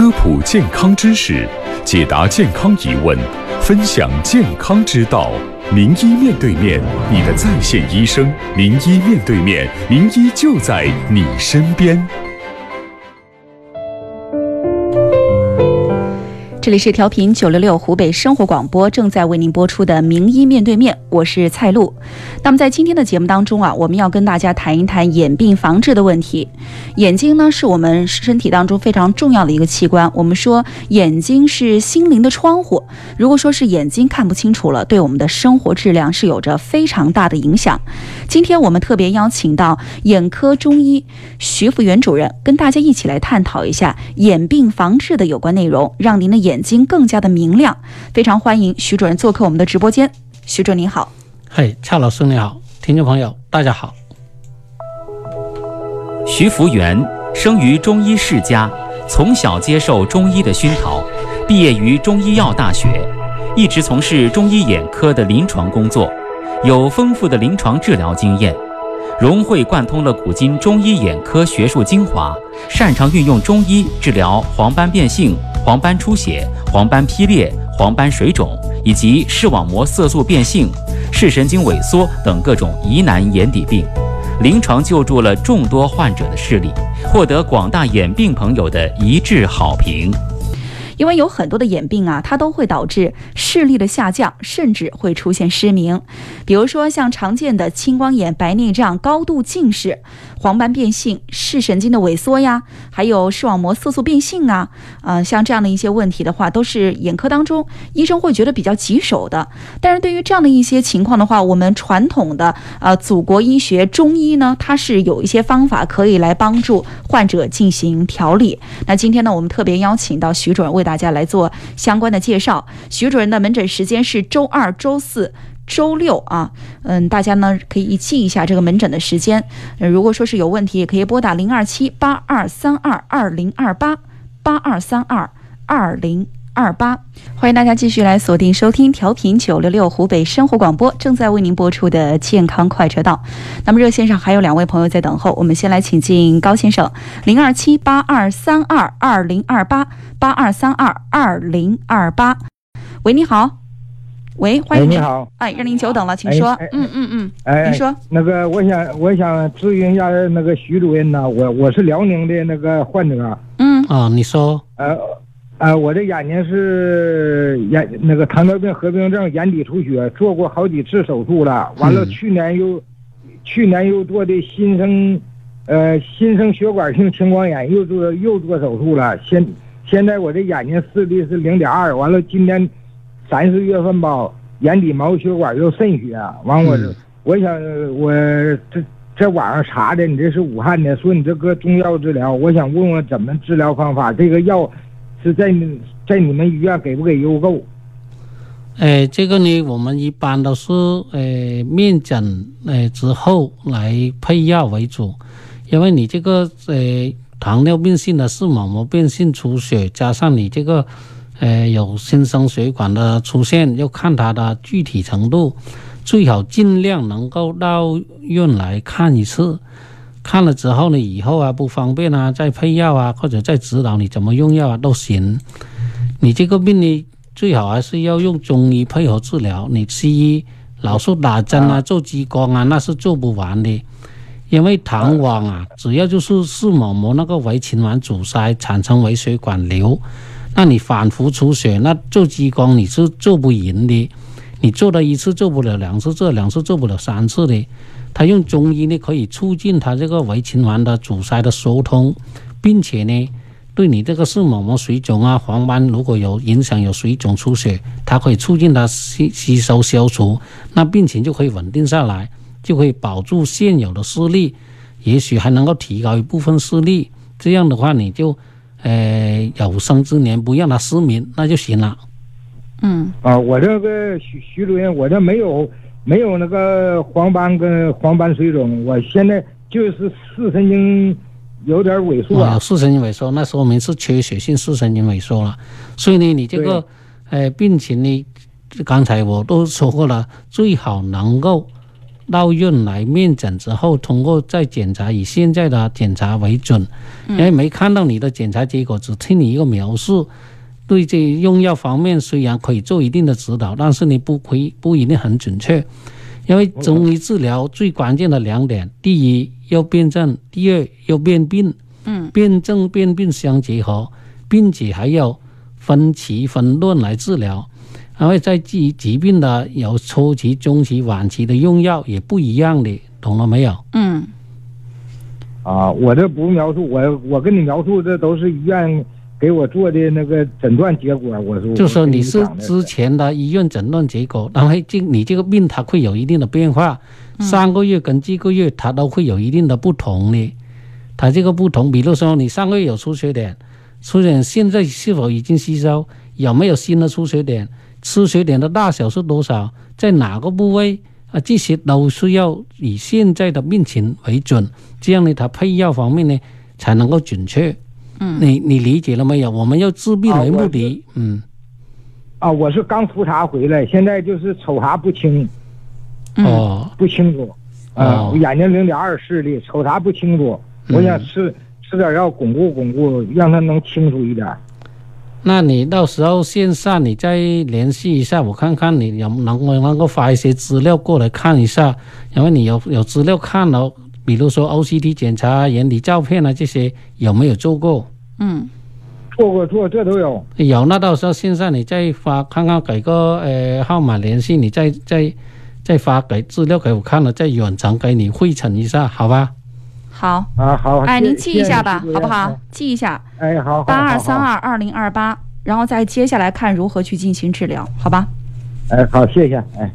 科普健康知识，解答健康疑问，分享健康之道。名医面对面，你的在线医生。名医面对面，名医就在你身边。这里是调频九六六湖北生活广播，正在为您播出的《名医面对面》，我是蔡璐。那么在今天的节目当中啊，我们要跟大家谈一谈眼病防治的问题。眼睛呢，是我们身体当中非常重要的一个器官。我们说眼睛是心灵的窗户，如果说是眼睛看不清楚了，对我们的生活质量是有着非常大的影响。今天我们特别邀请到眼科中医徐福元主任，跟大家一起来探讨一下眼病防治的有关内容，让您的眼。眼睛更加的明亮，非常欢迎徐主任做客我们的直播间。徐主任您好，嘿，蔡老师你好，听众朋友大家好。徐福元生于中医世家，从小接受中医的熏陶，毕业于中医药大学，一直从事中医眼科的临床工作，有丰富的临床治疗经验。融会贯通了古今中医眼科学术精华，擅长运用中医治疗黄斑变性、黄斑出血、黄斑劈裂、黄斑水肿以及视网膜色素变性、视神经萎缩等各种疑难眼底病，临床救助了众多患者的视力，获得广大眼病朋友的一致好评。因为有很多的眼病啊，它都会导致视力的下降，甚至会出现失明。比如说像常见的青光眼、白内障、高度近视、黄斑变性、视神经的萎缩呀，还有视网膜色素变性啊，呃，像这样的一些问题的话，都是眼科当中医生会觉得比较棘手的。但是对于这样的一些情况的话，我们传统的呃祖国医学中医呢，它是有一些方法可以来帮助患者进行调理。那今天呢，我们特别邀请到徐主任为大大家来做相关的介绍。徐主任的门诊时间是周二、周四、周六啊。嗯，大家呢可以记一下这个门诊的时间。如果说是有问题，也可以拨打零二七八二三二二零二八八二三二二零二八。欢迎大家继续来锁定收听调频九六六湖北生活广播正在为您播出的健康快车道。那么热线上还有两位朋友在等候，我们先来请进高先生，零二七八二三二二零二八。八二三二二零二八，喂，你好，喂，欢迎你好，哎，让您久等了，请说，嗯嗯嗯，哎，你说，那个，我想，我想咨询一下那个徐主任呢，我我是辽宁的那个患者，嗯，啊，你说，呃，呃，我这眼睛是眼那个糖尿病合并症，眼底出血，做过好几次手术了，完了，去年又，去年又做的新生，呃，新生血管性青光眼，又做又做手术了，现。现在我这眼睛视力是零点二，完了今年三四月份吧，眼底毛血管又渗血，完我我想我这在网上查的，你这是武汉的，说你这搁中药治疗，我想问问怎么治疗方法，这个药是在在你们医院给不给邮购？哎，这个呢，我们一般都是呃面诊呃之后来配药为主，因为你这个呃。糖尿病性的视网膜变性出血，加上你这个，呃，有新生血管的出现，要看它的具体程度，最好尽量能够到院来看一次。看了之后呢，以后啊不方便啊，再配药啊，或者再指导你怎么用药啊都行。你这个病呢，最好还是要用中医配合治疗，你西医老是打针啊、做激光啊，那是做不完的。因为糖网啊，主要就是视网膜那个微循环阻塞，产生微血管瘤，那你反复出血，那做激光你是做不赢的，你做了一次做不了两次，做两次做不了三次的。他用中医呢，可以促进他这个微循环的阻塞的疏通，并且呢，对你这个视网膜水肿啊、黄斑如果有影响有水肿出血，它可以促进它吸吸收消除，那病情就可以稳定下来。就可以保住现有的视力，也许还能够提高一部分视力。这样的话，你就，呃，有生之年不让他失明，那就行了。嗯。啊，我这个徐徐主任，我这没有没有那个黄斑跟黄斑水肿，我现在就是视神经有点萎缩。啊，视神经萎缩，那说明是缺血性视神经萎缩了。所以呢，你这个，呃，病情呢，刚才我都说过了，最好能够。到院来面诊之后，通过再检查，以现在的检查为准，因为没看到你的检查结果，只听你一个描述。对这用药方面虽然可以做一定的指导，但是你不可以不一定很准确，因为中医治疗最关键的两点：第一要辨证，第二要辨病。嗯，辨证辨病相结合，并且还要分期分段来治疗。然后在疾疾病的有初期、中期、晚期的用药也不一样的，懂了没有？嗯啊，我这不描述，我我跟你描述这都是医院给我做的那个诊断结果。我说，就说你是之前的医院诊断结果，然后这你这个病它会有一定的变化，上个月跟这个月它都会有一定的不同的。它这个不同，比如说你上个月有出血点，出血点现在是否已经吸收，有没有新的出血点，出血点的大小是多少，在哪个部位啊，这些都是要以现在的病情为准，这样呢，它配药方面呢才能够准确。嗯，你你理解了没有？我们要治病为目的，嗯。啊，我是刚复查回来，现在就是瞅啥不清，嗯哦，不清楚。啊，哦眼睛零点二视力，瞅啥不清楚。我想吃吃点药巩固巩固，让他能清楚一点。那你到时候线上你再联系一下，我看看你有能不能够发一些资料过来看一下，因为你有有资料看了，比如说 OCT 检查、眼底照片啊这些有没有做过？嗯做过做这都有。有，那到时候线上你再发看看，给个呃号码联系，你再再再发给资料给我看了，再远程给你汇诊一下，好吧？好，啊，好。哎，您记一下吧，好不好？记一下哎，好，八二好好三二二零二八，然后再接下来看如何去进行治疗，好吧？哎，好，谢谢，哎。